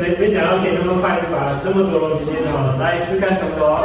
没没想到可以那么快就把这么多东西念到了，来试看成果。